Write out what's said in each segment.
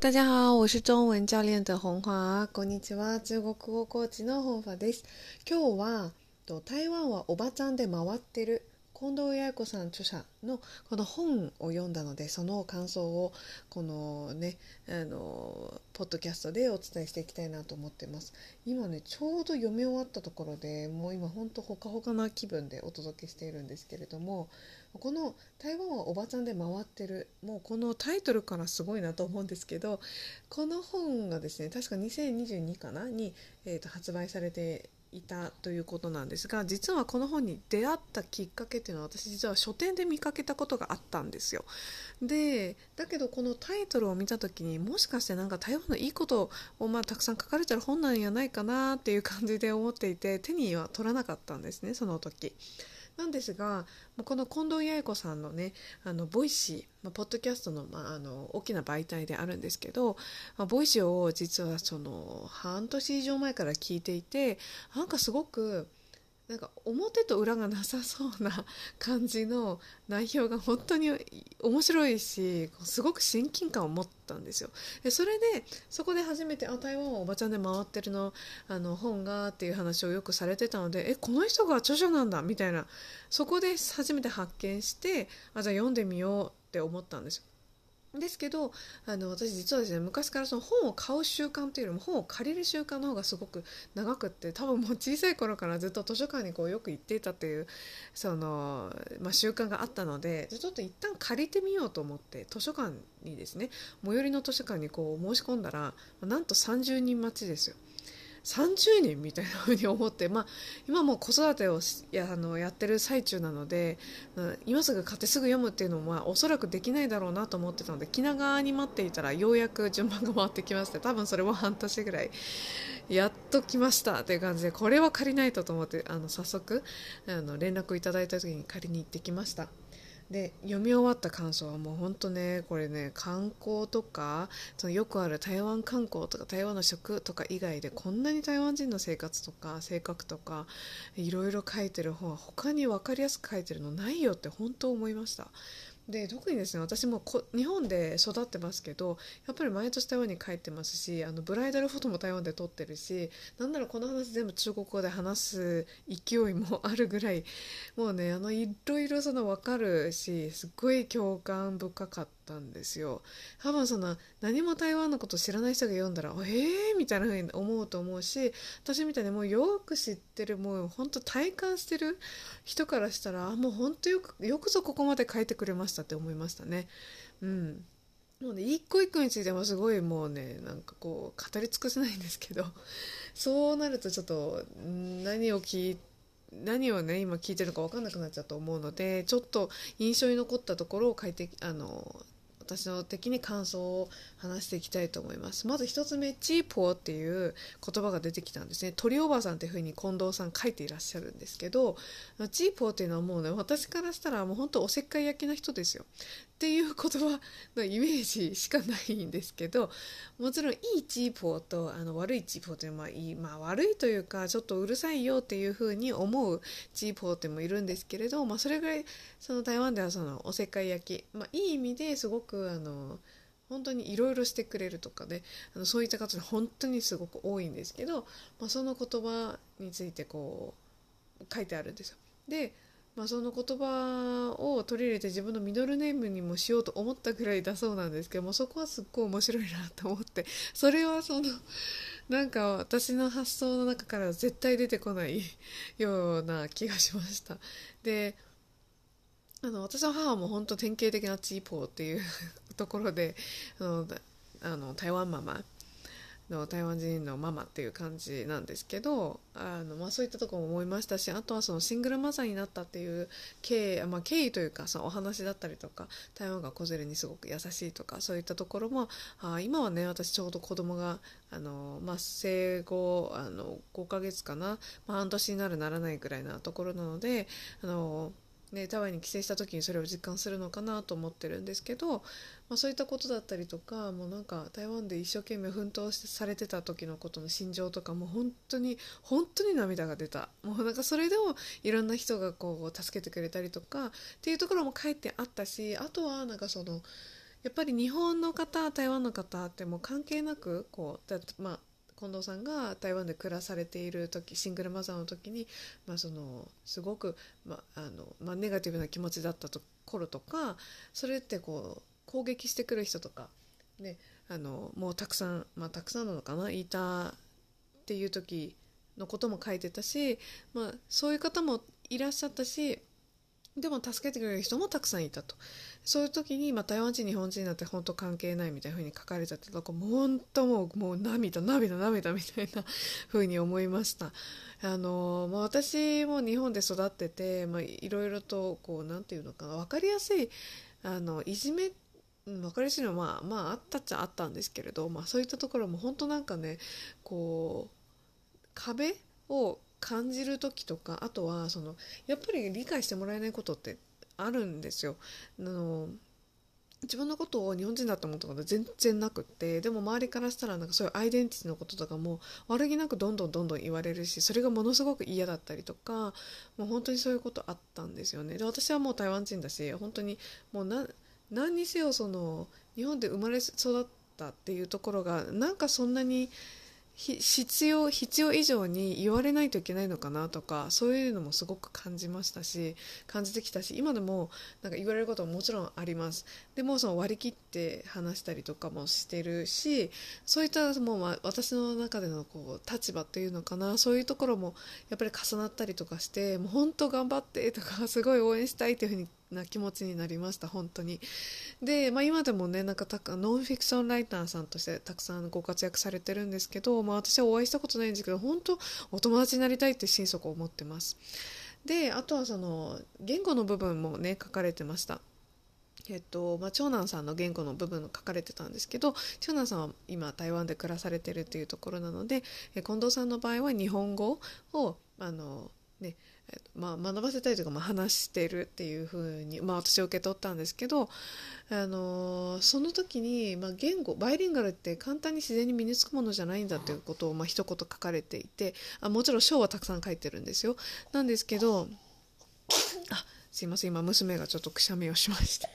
大家好，我是中文教練的红花。こんにちは、中国語コーチの本華です。今日は台湾はおばちゃんで回ってる近藤八重子さん著者のこの本を読んだのでその感想をこのねあのポッドキャストでお伝えしていきたいなと思ってます。今ねちょうど読み終わったところでもう今ほんとほかほかな気分でお届けしているんですけれどもこの「台湾はおばちゃんで回ってる」もうこのタイトルからすごいなと思うんですけどこの本がですね確か2022かなに、えーと発売されていたということなんですが実はこの本に出会ったきっかけっていうのは私実は書店で見かけたことがあったんですよ。でだけどこのタイトルを見た時にもしかしてなんか台湾のいいことをまあたくさん書かれてる本なんやないかなっていう感じで思っていて手には取らなかったんですねその時。なんですがこの近藤八重子さんのねあの Voicy、まあ、ポッドキャストの,、まあ、あの大きな媒体であるんですけど、まあ、 Voicy を実はその半年以上前から聞いていてなんかすごくなんか表と裏がなさそうな感じの内容が本当に面白いしすごく親近感を持ったんですよ。でそれでそこで初めてあ台湾はおばちゃんで回ってるのあの本がっていう話をよくされてたのでえこの人が著者なんだみたいな。そこで初めて発見してあじゃあ読んでみようって思ったんですよ。ですけどあの私実はですね昔からその本を買う習慣というよりも本を借りる習慣の方がすごく長くって多分もう小さい頃からずっと図書館にこうよく行っていたというその、まあ、習慣があったのでちょっと一旦借りてみようと思って図書館にですね最寄りの図書館にこう申し込んだらなんと30人待ちですよ。30人みたいな風に思って、まあ、今も子育てをやあのやってる最中なので今すぐ買ってすぐ読むっていうのも、まあ、おそらくできないだろうなと思ってたので気長に待っていたらようやく順番が回ってきまして多分それも半年ぐらいやっと来ましたっていう感じでこれは借りないとと思ってあの早速あの連絡をいただいた時に借りに行ってきました。で読み終わった感想はもうほんとねこれね観光とかそのよくある台湾観光とか台湾の食とか以外でこんなに台湾人の生活とか性格とかいろいろ書いてる本は他に分かりやすく書いてるのないよって本当思いました。で特にですね私もこ日本で育ってますけどやっぱり毎年台湾に帰ってますしあのブライダルフォトも台湾で撮ってるしなんならこの話全部中国語で話す勢いもあるぐらいもうねあのいろいろその分かるしすっごい共感深かったんですよ。多分その何も台湾のこと知らない人が読んだらえー？みたいな風に思うと思うし私みたいにもうよく知ってるもう本当体感してる人からしたらもう本当よくよくぞここまで書いてくれましたって思いましたね。うんもうね一個一個についてもすごいもうねなんかこう語り尽くせないんですけど そうなるとちょっと何を聞いて何をね今聞いてるか分かんなくなっちゃうと思うのでちょっと印象に残ったところを書いてあの私の的に感想を話していきたいと思います。まず1つ目チーポーっていう言葉が出てきたんですね。鳥おばさんっていうふうに近藤さん書いていらっしゃるんですけどチーポーっていうのはもうね私からしたらもう本当おせっかい焼きな人ですよ。っていう言葉のイメージしかないんですけどもちろんいいチーポーとあの悪いチーポーっていうのは、いいまあ、悪いというかちょっとうるさいよっていうふうに思うチーポーってもいるんですけれど、まあ、それぐらいその台湾ではそのおせっかい焼き、まあ、いい意味ですごくあの本当にいろいろしてくれるとかねあのそういった方本当にすごく多いんですけど、まあ、その言葉についてこう書いてあるんですよ。でまあ、その言葉を取り入れて自分のミドルネームにもしようと思ったぐらいだそうなんですけどもそこはすっごい面白いなと思ってそれはそのなんか私の発想の中から絶対出てこないような気がしましたであの私の母も本当典型的なチーポーっていう ところであのあの台湾ママの台湾人のママっていう感じなんですけどあの、まあ、そういったところも思いましたしあとはそのシングルマザーになったっていう経緯,、まあ、経緯というかそのお話だったりとか台湾が子連れにすごく優しいとかそういったところもあ今はね私ちょうど子供があの、まあ、生後あの5ヶ月かな、まあ、半年になるならないぐらいなところなのであのね、タワーに帰省した時にそれを実感するのかなと思ってるんですけど、まあ、そういったことだったりとかもうなんか台湾で一生懸命奮闘してされてた時のことの心情とかも本当に本当に涙が出た。もうなんかそれでもいろんな人がこう助けてくれたりとかっていうところも書いてあったしあとはなんかそのやっぱり日本の方台湾の方ってもう関係なくこうだまあ近藤さんが台湾で暮らされている時シングルマザーの時に、まあ、そのすごく、まあのまあ、ネガティブな気持ちだったところとかそれってこう攻撃してくる人とか、ね、あのもうたくさん、まあ、たくさんなのかないたっていう時のことも書いてたし、まあ、そういう方もいらっしゃったしでも助けてくれる人もたくさんいたと。そういう時に、まあ、台湾人日本人なんて本当関係ないみたいな風に書かれちゃってたもう本当もうもう涙涙涙みたいな風に思いました。あの、まあ、私も日本で育ってて、まあ、いろいろとこうなんていうのかな分かりやすいあのいじめ分かりやすいのはまあまああったっちゃあったんですけれど、まあ、そういったところも本当なんかねこう壁を感じる時とかあとはそのやっぱり理解してもらえないことってあるんですよ。あの自分のことを日本人だと思ったこと全然なくってでも周りからしたらなんかそういうアイデンティティのこととかも悪気なくどんどんどんどん言われるしそれがものすごく嫌だったりとかもう本当にそういうことあったんですよねで私はもう台湾人だし本当にもう何にせよその日本で生まれ育ったっていうところがなんかそんなに必要必要以上に言われないといけないのかなとかそういうのもすごく感じましたし感じてきたし今でもなんか言われることももちろんあります。でもその割り切って話したりとかもしてるしそういったもう私の中でのこう立場っていうのかなそういうところもやっぱり重なったりとかしてもう本当頑張ってとかすごい応援したいというふうにな気持ちになりました本当に。で、まあ、今でもねなんかノンフィクションライターさんとしてたくさんご活躍されてるんですけど、まあ、私はお会いしたことないんですけど本当お友達になりたいって心底思ってます。であとはその言語の部分もね書かれてました。えっとまあ、長男さんの言語の部分の書かれてたんですけど長男さんは今台湾で暮らされてるっていうところなのでえ近藤さんの場合は日本語をあの、ね、まあ、学ばせたいというか、まあ、話してるっていうふうに、まあ、私は受け取ったんですけど、あのその時に、まあ、言語バイリンガルって簡単に自然に身につくものじゃないんだということを、まあ一言書かれていてあもちろん章はたくさん書いてるんですよ。なんですけどあすいません今娘がちょっとくしゃみをしました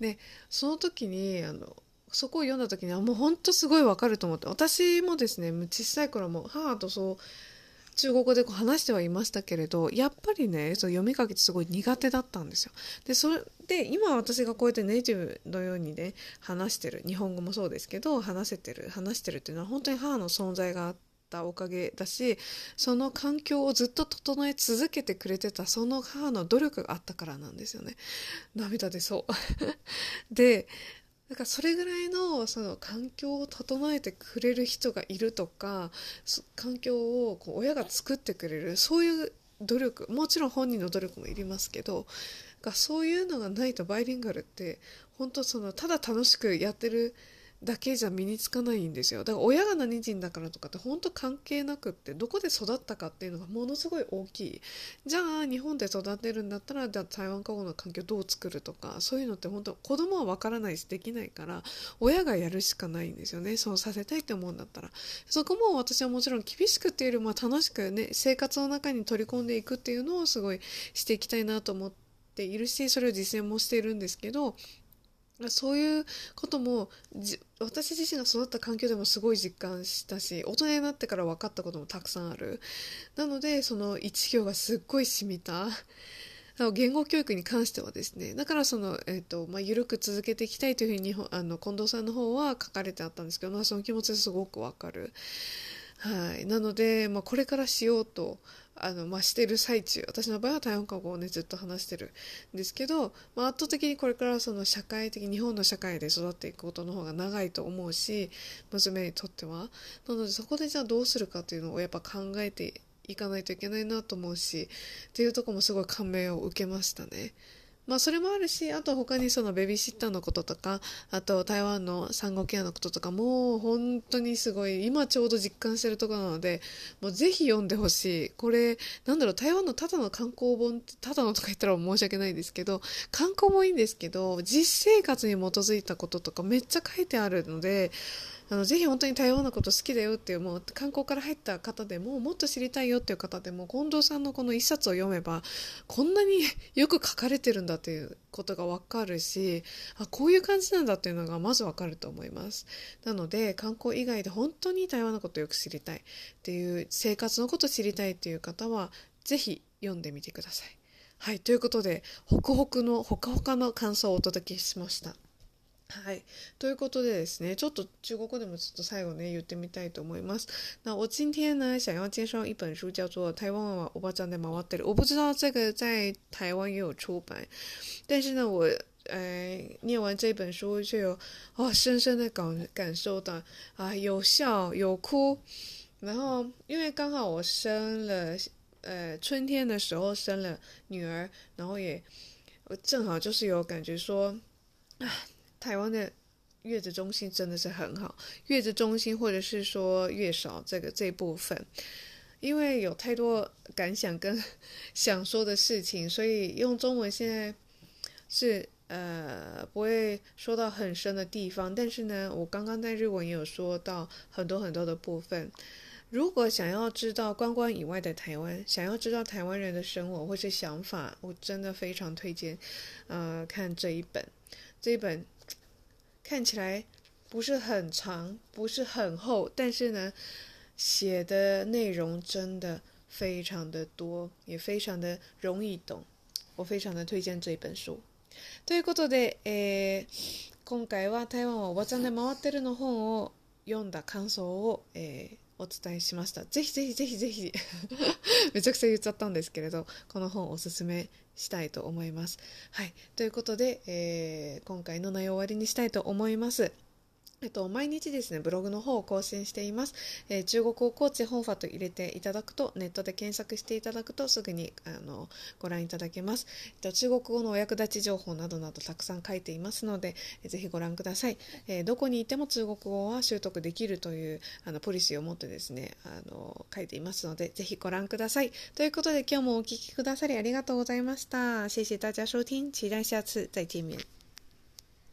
でその時にあのそこを読んだ時にはもう本当すごいわかると思って私もですね小さい頃も母とそう中国語でこう話してはいましたけれどやっぱりねそ読み書きってすごい苦手だったんですよ。でそれで今私がこうやってネイティブのようにね話してる日本語もそうですけど話せてる話してるっていうのは本当に母の存在があったおかげだしその環境をずっと整え続けてくれてたその母の努力があったからなんですよね。涙出そう でなんかそれぐらいのその環境を整えてくれる人がいるとか環境をこう親が作ってくれるそういう努力もちろん本人の努力もいりますけどそういうのがないとバイリンガルって本当そのただ楽しくやってるだけじゃ身につかないんですよ。だから親が何人だからとかって本当関係なくってどこで育ったかっていうのがものすごい大きい。じゃあ日本で育てるんだったらじゃあ台湾過去の環境どう作るとかそういうのって本当子供は分からないしできないから親がやるしかないんですよね。そうさせたいって思うんだったら。そこも私はもちろん厳しくっていうよりも楽しくね生活の中に取り込んでいくっていうのをすごいしていきたいなと思っているしそれを実践もしているんですけどそういうことも私自身が育った環境でもすごい実感したし大人になってから分かったこともたくさんある。なのでその一行がすっごい染みた。言語教育に関してはですね。だからその、えーとまあ、緩く続けていきたいというふうにあの近藤さんの方は書かれてあったんですけど、まあ、その気持ちすごくわかる。はい、なので、まあ、これからしようとあの、まあ、してる最中私の場合は台湾語をねずっと話してるんですけど、まあ、圧倒的にこれからその社会的日本の社会で育っていくことの方が長いと思うし娘にとってはなのでそこでじゃあどうするかっていうのをやっぱ考えていかないといけないなと思うしっていうとこもすごい感銘を受けましたね。まあそれもあるし、あと他にそのベビーシッターのこととか、あと台湾の産後ケアのこととかもう本当にすごい、今ちょうど実感してるところなので、もうぜひ読んでほしい。これ、なんだろう、台湾のただの観光本って、ただのとか言ったら申し訳ないんですけど、観光もいいんですけど、実生活に基づいたこととかめっちゃ書いてあるので、あのぜひ本当に台湾のこと好きだよっていうもう観光から入った方でももっと知りたいよっていう方でも近藤さんのこの一冊を読めばこんなによく書かれてるんだということが分かるしあこういう感じなんだっていうのがまず分かると思いますなので観光以外で本当に台湾のことをよく知りたいっていう生活のことを知りたいっていう方はぜひ読んでみてくださいはい、ということで、ホクホクのほかほかの感想をお届けしました。はい。ということでですね、ちょっと中国語でもちょっと最後ね、言ってみたいと思います。那我今天呢，想要介绍一本书，叫做《台湾娃欧巴站在马瓦德里》。我不知道这个在台湾也有出版，但是呢，我呃念完这本书就有哦，深深的感感受到啊，有笑有哭。然后因为刚好我生了。呃，春天的时候生了女儿，然后也正好就是有感觉说，啊， 台湾的月子中心真的是很好，月子中心或者是说月嫂这个这部分，因为有太多感想跟想说的事情，所以用中文现在是呃不会说到很深的地方，但是呢，我刚刚在日文也有说到很多很多的部分。如果想要知道观光以外的台湾，想要知道台湾人的生活或是想法，我真的非常推荐，呃，看这一本。这一本看起来不是很长，不是很厚，但是呢，写的内容真的非常的多，也非常的容易懂。我非常的推荐这一本书。ということで、えー、今回は台湾はおばちゃんで回ってるの本を読んだ感想を、えー お伝えしました。ぜひぜひぜひぜひ めちゃくちゃ言っちゃったんですけれど、この本おすすめしたいと思います。はい。ということで、えー、今回の内容終わりにしたいと思います。えっと、毎日ですね、ブログの方を更新しています。えー、中国語コーチ本ファと入れていただくと、ネットで検索していただくとすぐにあのご覧いただけます、えっと。中国語のお役立ち情報などなどたくさん書いていますので、えー、ぜひご覧ください、えー、どこにいても中国語は習得できるというあのポリシーを持ってですね、あの書いていますので、ぜひご覧ください。ということで今日もお聴きくださりありがとうございました。謝謝大家收聽，期待下次再見面。